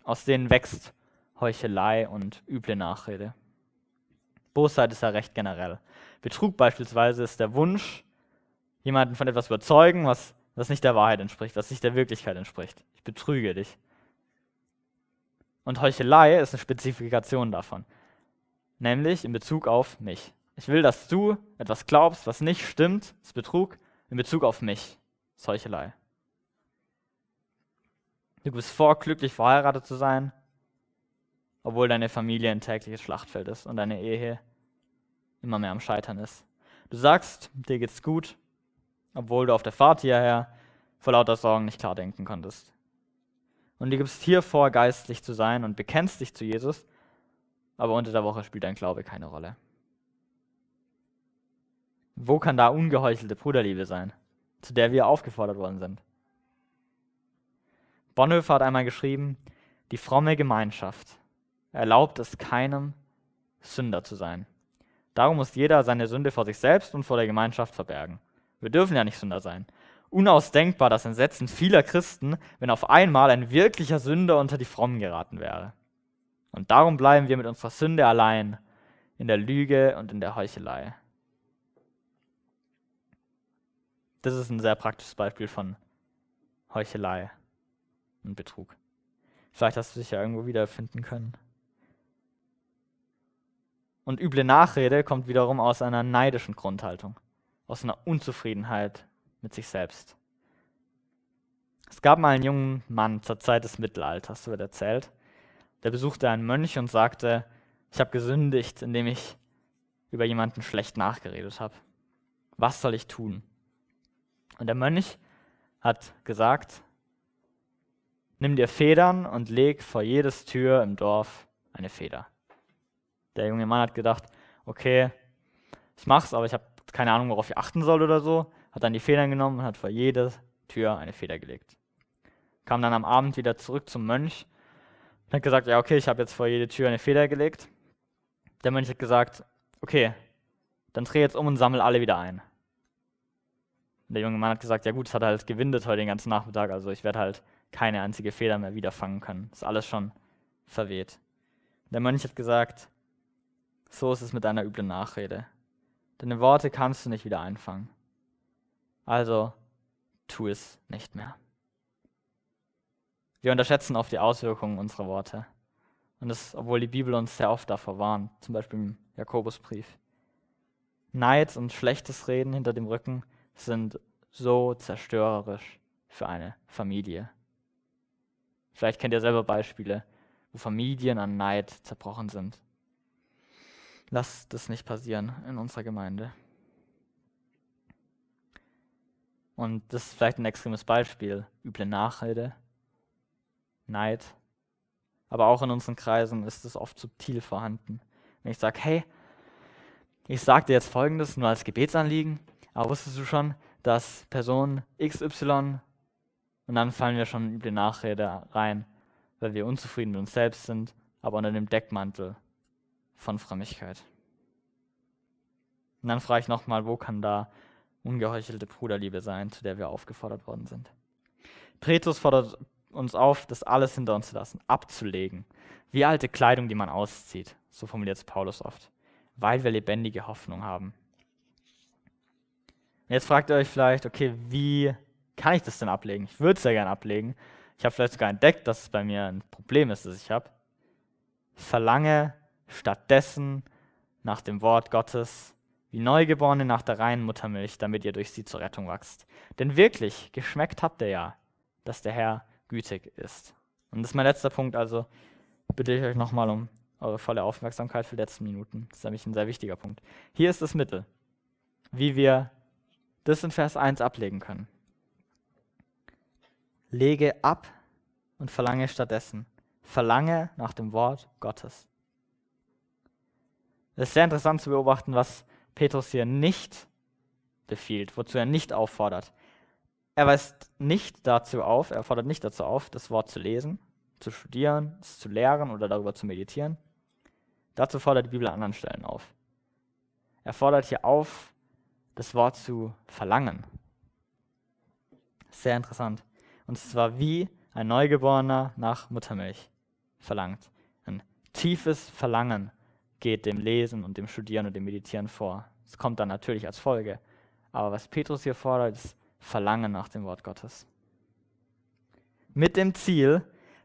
Aus denen wächst Heuchelei und üble Nachrede. Bosheit ist ja recht generell. Betrug beispielsweise ist der Wunsch, jemanden von etwas überzeugen, was, was nicht der Wahrheit entspricht, was nicht der Wirklichkeit entspricht. Ich betrüge dich. Und Heuchelei ist eine Spezifikation davon. Nämlich in Bezug auf mich. Ich will, dass du etwas glaubst, was nicht stimmt, ist Betrug, in Bezug auf mich. Ist Heuchelei. Du bist vor, glücklich verheiratet zu sein, obwohl deine Familie ein tägliches Schlachtfeld ist und deine Ehe immer mehr am Scheitern ist. Du sagst, dir geht's gut, obwohl du auf der Fahrt hierher vor lauter Sorgen nicht klar denken konntest. Und du gibst hier vor, geistlich zu sein und bekennst dich zu Jesus, aber unter der Woche spielt dein Glaube keine Rolle. Wo kann da ungeheuchelte Bruderliebe sein, zu der wir aufgefordert worden sind? Bonhoeffer hat einmal geschrieben, die fromme Gemeinschaft erlaubt es keinem, Sünder zu sein. Darum muss jeder seine Sünde vor sich selbst und vor der Gemeinschaft verbergen. Wir dürfen ja nicht Sünder sein. Unausdenkbar das Entsetzen vieler Christen, wenn auf einmal ein wirklicher Sünder unter die Frommen geraten wäre. Und darum bleiben wir mit unserer Sünde allein, in der Lüge und in der Heuchelei. Das ist ein sehr praktisches Beispiel von Heuchelei und Betrug. Vielleicht hast du dich ja irgendwo wiederfinden können. Und üble Nachrede kommt wiederum aus einer neidischen Grundhaltung, aus einer Unzufriedenheit mit sich selbst. Es gab mal einen jungen Mann zur Zeit des Mittelalters, wird erzählt. Der besuchte einen Mönch und sagte, ich habe gesündigt, indem ich über jemanden schlecht nachgeredet habe. Was soll ich tun? Und der Mönch hat gesagt, nimm dir Federn und leg vor jedes Tür im Dorf eine Feder. Der junge Mann hat gedacht, okay, ich mach's, aber ich habe keine Ahnung, worauf ich achten soll oder so. Hat dann die Federn genommen und hat vor jede Tür eine Feder gelegt. Kam dann am Abend wieder zurück zum Mönch und hat gesagt, ja, okay, ich habe jetzt vor jede Tür eine Feder gelegt. Der Mönch hat gesagt, okay, dann dreh jetzt um und sammel alle wieder ein. Und der junge Mann hat gesagt, ja gut, es hat halt gewindet heute den ganzen Nachmittag, also ich werde halt keine einzige Feder mehr wiederfangen können. Ist alles schon verweht. Der Mönch hat gesagt, so ist es mit deiner üblen Nachrede. Deine Worte kannst du nicht wieder einfangen. Also tu es nicht mehr. Wir unterschätzen oft die Auswirkungen unserer Worte. Und das, obwohl die Bibel uns sehr oft davor warnt, zum Beispiel im Jakobusbrief. Neid und schlechtes Reden hinter dem Rücken sind so zerstörerisch für eine Familie. Vielleicht kennt ihr selber Beispiele, wo Familien an Neid zerbrochen sind. Lasst das nicht passieren in unserer Gemeinde. Und das ist vielleicht ein extremes Beispiel. Üble Nachrede, Neid. Aber auch in unseren Kreisen ist es oft subtil vorhanden. Wenn ich sage, hey, ich sage dir jetzt Folgendes, nur als Gebetsanliegen, aber wusstest du schon, dass Person XY und dann fallen wir schon in üble Nachrede rein, weil wir unzufrieden mit uns selbst sind, aber unter dem Deckmantel von Frömmigkeit. Und dann frage ich nochmal, wo kann da ungeheuchelte Bruderliebe sein, zu der wir aufgefordert worden sind? Petrus fordert uns auf, das alles hinter uns zu lassen, abzulegen. Wie alte Kleidung, die man auszieht. So formuliert es Paulus oft. Weil wir lebendige Hoffnung haben. Jetzt fragt ihr euch vielleicht, okay, wie kann ich das denn ablegen? Ich würde es ja gerne ablegen. Ich habe vielleicht sogar entdeckt, dass es bei mir ein Problem ist, das ich habe. Verlange stattdessen nach dem Wort Gottes, wie Neugeborene nach der reinen Muttermilch, damit ihr durch sie zur Rettung wachst. Denn wirklich, geschmeckt habt ihr ja, dass der Herr gütig ist. Und das ist mein letzter Punkt, also bitte ich euch nochmal um eure volle Aufmerksamkeit für die letzten Minuten. Das ist nämlich ein sehr wichtiger Punkt. Hier ist das Mittel, wie wir das in Vers 1 ablegen können. Lege ab und verlange stattdessen. Verlange nach dem Wort Gottes. Es ist sehr interessant zu beobachten, was Petrus hier nicht befiehlt, wozu er nicht auffordert. Er weist nicht dazu auf, er fordert nicht dazu auf, das Wort zu lesen, zu studieren, es zu lehren oder darüber zu meditieren. Dazu fordert die Bibel an anderen Stellen auf. Er fordert hier auf, das Wort zu verlangen. Sehr interessant. Und zwar wie ein Neugeborener nach Muttermilch verlangt. Ein tiefes Verlangen geht dem Lesen und dem Studieren und dem Meditieren vor. Es kommt dann natürlich als Folge. Aber was Petrus hier fordert, ist Verlangen nach dem Wort Gottes. Mit dem Ziel,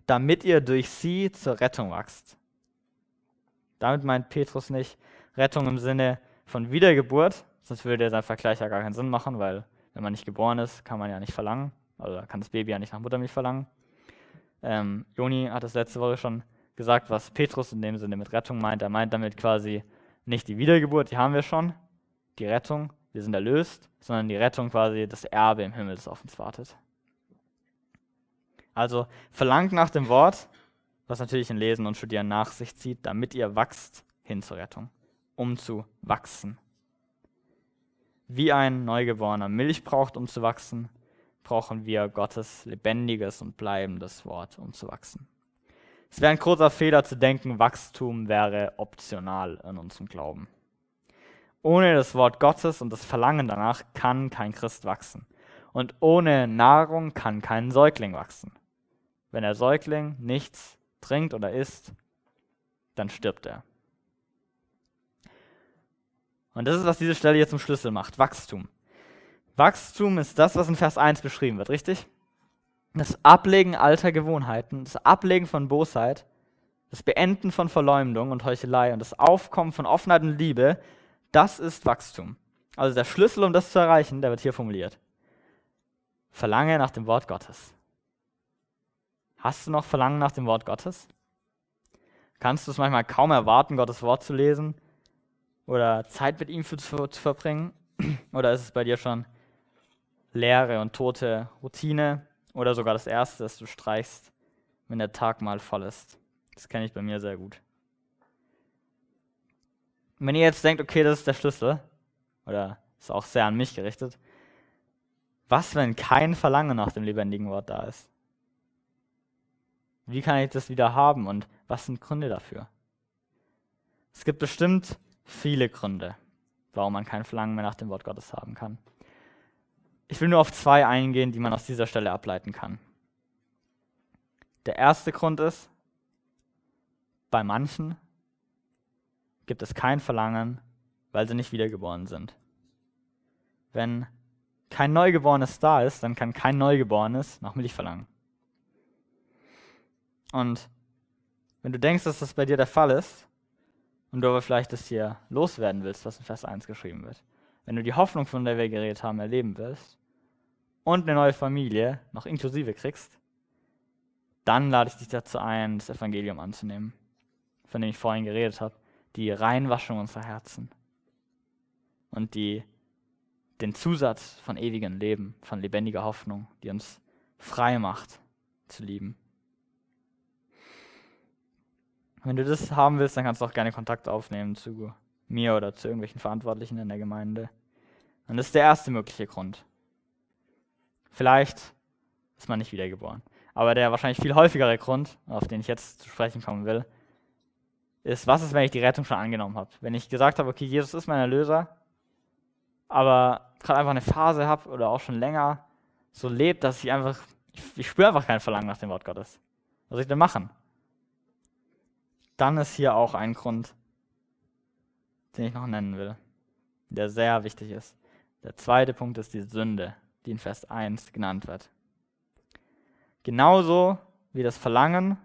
damit ihr durch sie zur Rettung wachst. Damit meint Petrus nicht Rettung im Sinne von Wiedergeburt, sonst würde sein Vergleich ja gar keinen Sinn machen, weil wenn man nicht geboren ist, kann man ja nicht verlangen. Also kann das Baby ja nicht nach Muttermilch verlangen. Ähm, Joni hat das letzte Woche schon gesagt, was Petrus in dem Sinne mit Rettung meint. Er meint damit quasi nicht die Wiedergeburt, die haben wir schon, die Rettung, wir sind erlöst, sondern die Rettung quasi das Erbe im Himmel, das auf uns wartet. Also verlangt nach dem Wort was natürlich in Lesen und Studieren nach sich zieht, damit ihr wachst hin zur Rettung, um zu wachsen. Wie ein Neugeborener Milch braucht, um zu wachsen, brauchen wir Gottes lebendiges und bleibendes Wort, um zu wachsen. Es wäre ein großer Fehler zu denken, Wachstum wäre optional in unserem Glauben. Ohne das Wort Gottes und das Verlangen danach kann kein Christ wachsen. Und ohne Nahrung kann kein Säugling wachsen. Wenn der Säugling nichts trinkt oder isst, dann stirbt er. Und das ist, was diese Stelle hier zum Schlüssel macht, Wachstum. Wachstum ist das, was in Vers 1 beschrieben wird, richtig? Das Ablegen alter Gewohnheiten, das Ablegen von Bosheit, das Beenden von Verleumdung und Heuchelei und das Aufkommen von Offenheit und Liebe, das ist Wachstum. Also der Schlüssel, um das zu erreichen, der wird hier formuliert. Verlange nach dem Wort Gottes. Hast du noch Verlangen nach dem Wort Gottes? Kannst du es manchmal kaum erwarten, Gottes Wort zu lesen oder Zeit mit ihm zu, zu verbringen? Oder ist es bei dir schon leere und tote Routine oder sogar das Erste, das du streichst, wenn der Tag mal voll ist? Das kenne ich bei mir sehr gut. wenn ihr jetzt denkt, okay, das ist der Schlüssel, oder ist auch sehr an mich gerichtet, was, wenn kein Verlangen nach dem lebendigen Wort da ist? Wie kann ich das wieder haben und was sind Gründe dafür? Es gibt bestimmt viele Gründe, warum man kein Verlangen mehr nach dem Wort Gottes haben kann. Ich will nur auf zwei eingehen, die man aus dieser Stelle ableiten kann. Der erste Grund ist, bei manchen gibt es kein Verlangen, weil sie nicht wiedergeboren sind. Wenn kein Neugeborenes da ist, dann kann kein Neugeborenes nach Milch verlangen. Und wenn du denkst, dass das bei dir der Fall ist, und du aber vielleicht das hier loswerden willst, was in Vers 1 geschrieben wird, wenn du die Hoffnung, von der wir geredet haben, erleben willst und eine neue Familie noch inklusive kriegst, dann lade ich dich dazu ein, das Evangelium anzunehmen, von dem ich vorhin geredet habe, die Reinwaschung unserer Herzen und die, den Zusatz von ewigem Leben, von lebendiger Hoffnung, die uns frei macht zu lieben. Wenn du das haben willst, dann kannst du auch gerne Kontakt aufnehmen zu mir oder zu irgendwelchen Verantwortlichen in der Gemeinde. Und das ist der erste mögliche Grund. Vielleicht ist man nicht wiedergeboren. Aber der wahrscheinlich viel häufigere Grund, auf den ich jetzt zu sprechen kommen will, ist, was ist, wenn ich die Rettung schon angenommen habe? Wenn ich gesagt habe, okay, Jesus ist mein Erlöser, aber gerade einfach eine Phase habe oder auch schon länger so lebt, dass ich einfach, ich, ich spüre einfach kein Verlangen nach dem Wort Gottes. Was soll ich denn machen? dann ist hier auch ein Grund, den ich noch nennen will, der sehr wichtig ist. Der zweite Punkt ist die Sünde, die in Vers 1 genannt wird. Genauso wie das Verlangen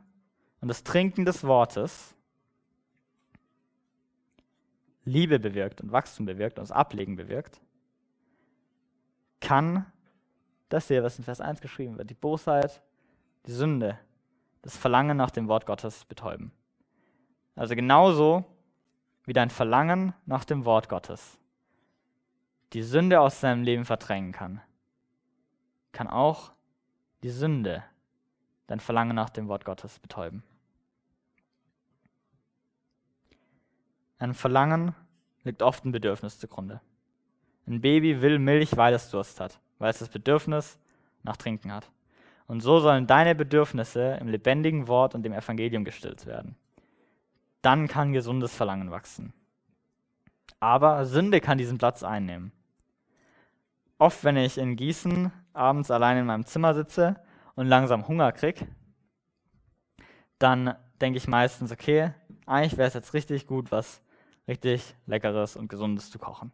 und das Trinken des Wortes Liebe bewirkt und Wachstum bewirkt und das Ablegen bewirkt, kann das hier, was in Vers 1 geschrieben wird, die Bosheit, die Sünde, das Verlangen nach dem Wort Gottes betäuben. Also genauso wie dein Verlangen nach dem Wort Gottes die Sünde aus deinem Leben verdrängen kann, kann auch die Sünde dein Verlangen nach dem Wort Gottes betäuben. Ein Verlangen liegt oft ein Bedürfnis zugrunde. Ein Baby will Milch, weil es Durst hat, weil es das Bedürfnis nach Trinken hat. Und so sollen deine Bedürfnisse im lebendigen Wort und dem Evangelium gestillt werden dann kann gesundes Verlangen wachsen. Aber Sünde kann diesen Platz einnehmen. Oft, wenn ich in Gießen abends allein in meinem Zimmer sitze und langsam Hunger kriege, dann denke ich meistens, okay, eigentlich wäre es jetzt richtig gut, was richtig Leckeres und Gesundes zu kochen.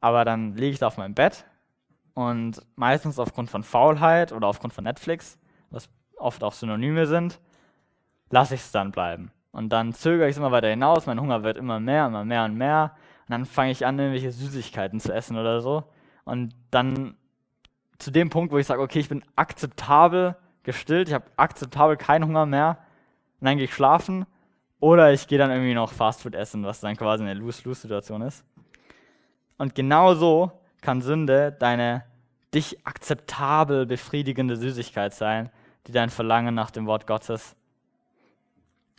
Aber dann liege ich da auf meinem Bett und meistens aufgrund von Faulheit oder aufgrund von Netflix, was oft auch Synonyme sind, lasse ich es dann bleiben. Und dann zögere ich es immer weiter hinaus, mein Hunger wird immer mehr, immer mehr und mehr. Und dann fange ich an, irgendwelche Süßigkeiten zu essen oder so. Und dann zu dem Punkt, wo ich sage, okay, ich bin akzeptabel gestillt, ich habe akzeptabel keinen Hunger mehr. Und dann gehe ich schlafen. Oder ich gehe dann irgendwie noch Fastfood essen, was dann quasi eine Lose-Lose-Situation ist. Und genau so kann Sünde deine dich akzeptabel befriedigende Süßigkeit sein, die dein Verlangen nach dem Wort Gottes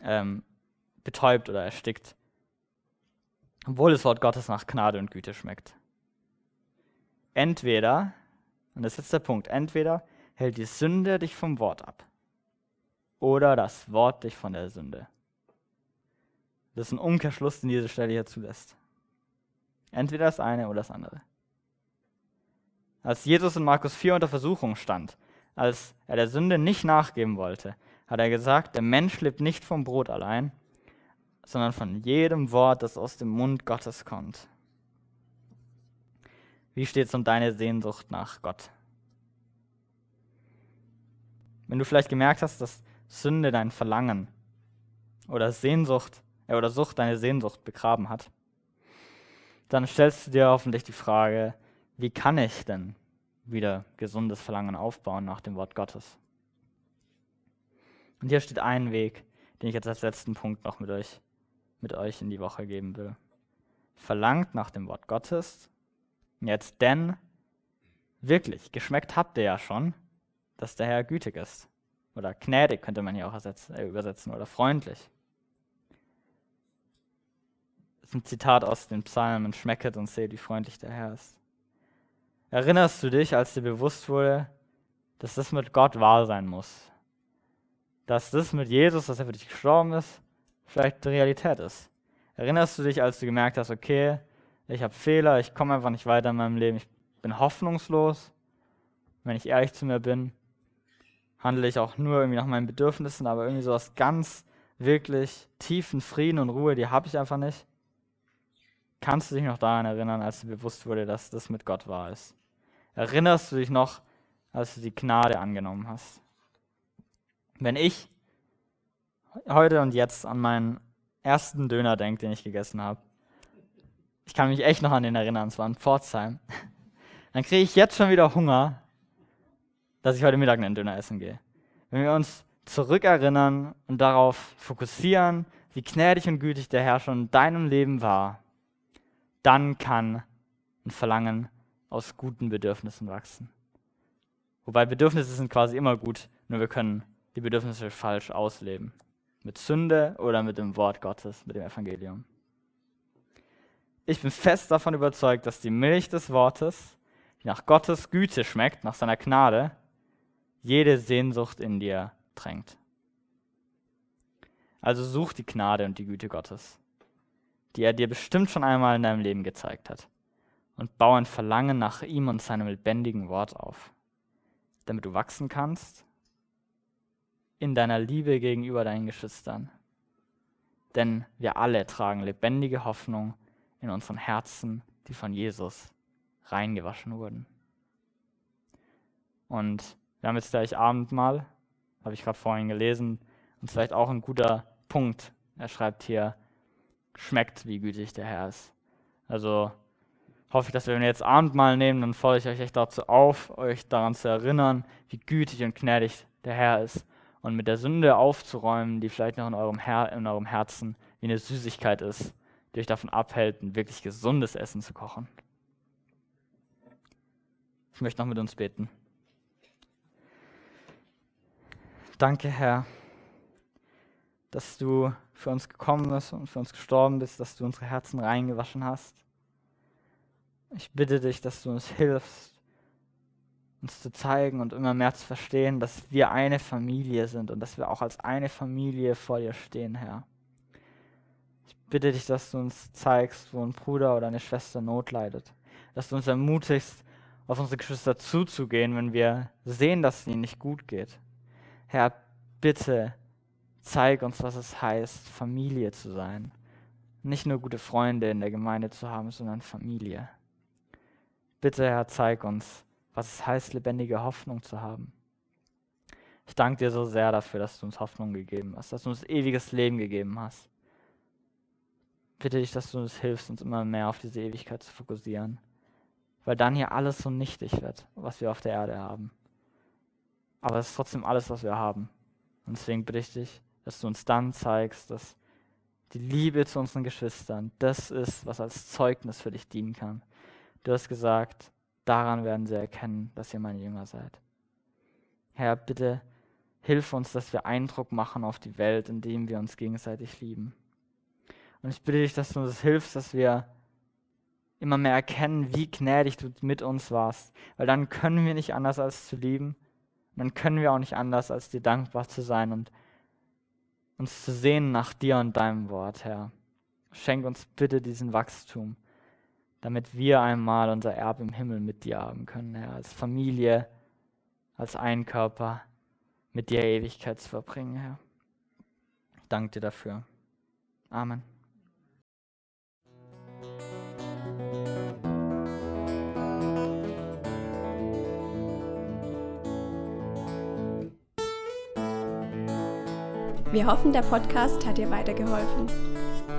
ähm, betäubt oder erstickt, obwohl das Wort Gottes nach Gnade und Güte schmeckt. Entweder, und das ist jetzt der Punkt, entweder hält die Sünde dich vom Wort ab oder das Wort dich von der Sünde. Das ist ein Umkehrschluss, den diese Stelle hier zulässt. Entweder das eine oder das andere. Als Jesus in Markus 4 unter Versuchung stand, als er der Sünde nicht nachgeben wollte, hat er gesagt, der Mensch lebt nicht vom Brot allein, sondern von jedem Wort, das aus dem Mund Gottes kommt. Wie steht es um deine Sehnsucht nach Gott? Wenn du vielleicht gemerkt hast, dass Sünde dein Verlangen oder Sehnsucht äh, oder Sucht deine Sehnsucht begraben hat, dann stellst du dir hoffentlich die Frage, wie kann ich denn wieder gesundes Verlangen aufbauen nach dem Wort Gottes? Und hier steht ein Weg, den ich jetzt als letzten Punkt noch mit euch, mit euch in die Woche geben will. Verlangt nach dem Wort Gottes. Jetzt denn, wirklich, geschmeckt habt ihr ja schon, dass der Herr gütig ist. Oder gnädig könnte man hier auch äh, übersetzen oder freundlich ist ein Zitat aus den Psalmen, schmecket und seht, wie freundlich der Herr ist. Erinnerst du dich, als dir bewusst wurde, dass das mit Gott wahr sein muss? Dass das mit Jesus, dass er für dich gestorben ist, vielleicht die Realität ist? Erinnerst du dich, als du gemerkt hast, okay, ich habe Fehler, ich komme einfach nicht weiter in meinem Leben, ich bin hoffnungslos, wenn ich ehrlich zu mir bin, handle ich auch nur irgendwie nach meinen Bedürfnissen, aber irgendwie so aus ganz wirklich tiefen Frieden und Ruhe, die habe ich einfach nicht. Kannst du dich noch daran erinnern, als dir bewusst wurde, dass das mit Gott wahr ist? Erinnerst du dich noch, als du die Gnade angenommen hast? Wenn ich heute und jetzt an meinen ersten Döner denke, den ich gegessen habe, ich kann mich echt noch an den erinnern, es war in Pforzheim, dann kriege ich jetzt schon wieder Hunger, dass ich heute Mittag einen Döner essen gehe. Wenn wir uns zurückerinnern und darauf fokussieren, wie gnädig und gütig der Herr schon in deinem Leben war, dann kann ein Verlangen aus guten Bedürfnissen wachsen. Wobei Bedürfnisse sind quasi immer gut, nur wir können die Bedürfnisse falsch ausleben. Mit Sünde oder mit dem Wort Gottes, mit dem Evangelium. Ich bin fest davon überzeugt, dass die Milch des Wortes, die nach Gottes Güte schmeckt, nach seiner Gnade, jede Sehnsucht in dir drängt. Also such die Gnade und die Güte Gottes die er dir bestimmt schon einmal in deinem Leben gezeigt hat. Und bau ein Verlangen nach ihm und seinem lebendigen Wort auf, damit du wachsen kannst in deiner Liebe gegenüber deinen Geschwistern. Denn wir alle tragen lebendige Hoffnung in unseren Herzen, die von Jesus reingewaschen wurden. Und wir haben jetzt gleich Abendmahl, habe ich gerade vorhin gelesen, und vielleicht auch ein guter Punkt. Er schreibt hier, schmeckt, wie gütig der Herr ist. Also hoffe ich, dass wir, wenn wir jetzt Abendmahl nehmen, dann fordere ich euch echt dazu auf, euch daran zu erinnern, wie gütig und gnädig der Herr ist und mit der Sünde aufzuräumen, die vielleicht noch in eurem, Her in eurem Herzen wie eine Süßigkeit ist, die euch davon abhält, ein wirklich gesundes Essen zu kochen. Ich möchte noch mit uns beten. Danke, Herr dass du für uns gekommen bist und für uns gestorben bist, dass du unsere Herzen reingewaschen hast. Ich bitte dich, dass du uns hilfst, uns zu zeigen und immer mehr zu verstehen, dass wir eine Familie sind und dass wir auch als eine Familie vor dir stehen, Herr. Ich bitte dich, dass du uns zeigst, wo ein Bruder oder eine Schwester Not leidet. Dass du uns ermutigst, auf unsere Geschwister zuzugehen, wenn wir sehen, dass es ihnen nicht gut geht. Herr, bitte Zeig uns, was es heißt, Familie zu sein. Nicht nur gute Freunde in der Gemeinde zu haben, sondern Familie. Bitte, Herr, zeig uns, was es heißt, lebendige Hoffnung zu haben. Ich danke dir so sehr dafür, dass du uns Hoffnung gegeben hast, dass du uns ewiges Leben gegeben hast. Bitte dich, dass du uns hilfst, uns immer mehr auf diese Ewigkeit zu fokussieren, weil dann hier alles so nichtig wird, was wir auf der Erde haben. Aber es ist trotzdem alles, was wir haben. Und deswegen bitte ich dich, dass du uns dann zeigst, dass die Liebe zu unseren Geschwistern das ist, was als Zeugnis für dich dienen kann. Du hast gesagt, daran werden sie erkennen, dass ihr meine Jünger seid. Herr, bitte Hilf uns, dass wir Eindruck machen auf die Welt, indem wir uns gegenseitig lieben. Und ich bitte dich, dass du uns hilfst, dass wir immer mehr erkennen, wie gnädig du mit uns warst. Weil dann können wir nicht anders als zu lieben. Und dann können wir auch nicht anders als dir dankbar zu sein und uns zu sehen nach dir und deinem Wort, Herr. Schenk uns bitte diesen Wachstum, damit wir einmal unser Erbe im Himmel mit dir haben können, Herr, als Familie, als ein Körper, mit dir Ewigkeit zu verbringen, Herr. Danke dir dafür. Amen. Wir hoffen, der Podcast hat dir weitergeholfen.